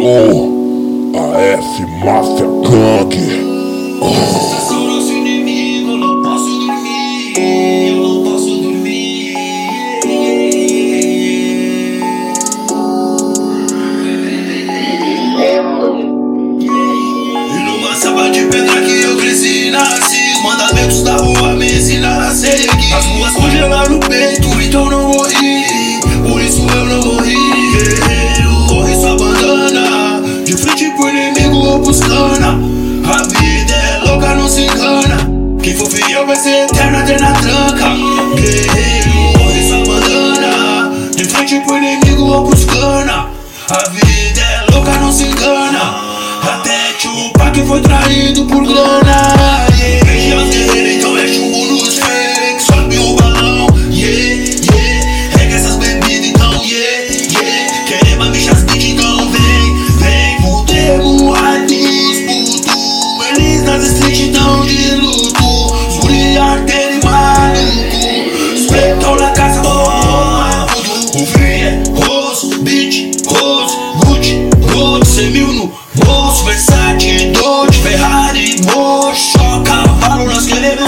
Alô, AF Máfia Gang. Oh.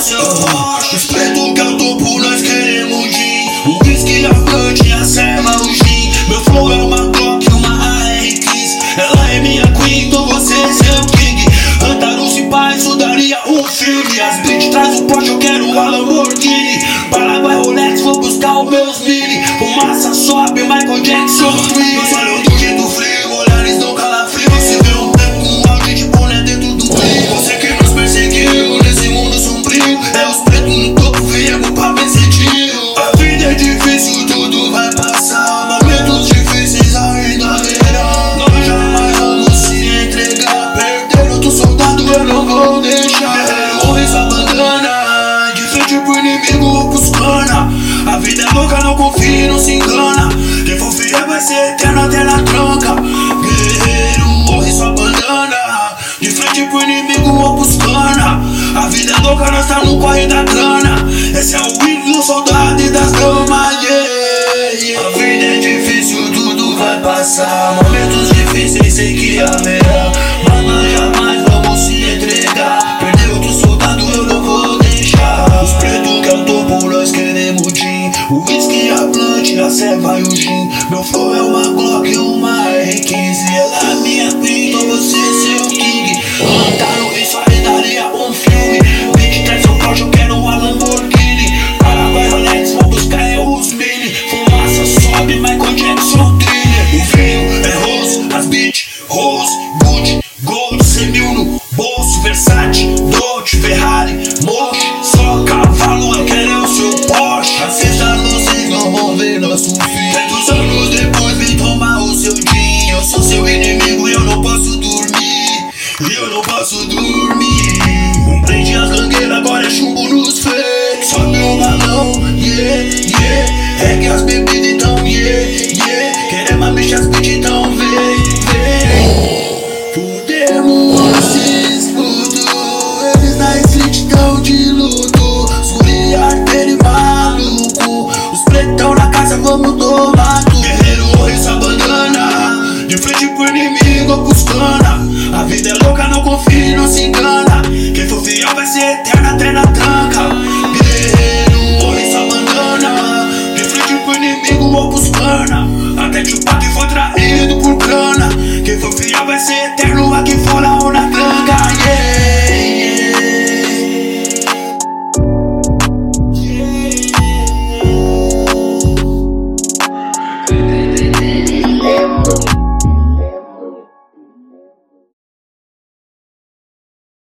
coração rocha. Os pretos cantam por nós, queremos gin. O whisky, a plante, a serva, o gin. Meu flow é uma Glock, uma AR Kiss. Ela é minha queen, então você é o king. Andar um cipá, isso daria um filme. As beats traz o Porsche, eu quero a Lamborghini. Paraguai, Rolex, vou buscar os meus mini. Fumaça sobe, Michael Jackson, Queen. Mwen mwen mwen mwen mwen mwen louca, nós tá no corre da grana. Esse é o win do soldado e das gramas, yeah, yeah. A vida é difícil, tudo vai passar. Momentos difíceis, sei que é haverá. Mas jamais vamos se entregar. Perdeu outro soldado, eu não vou deixar. Os pretos que o topo, nós queremos gin. O whisky, a planta, a ceva e o gin. Meu Oh.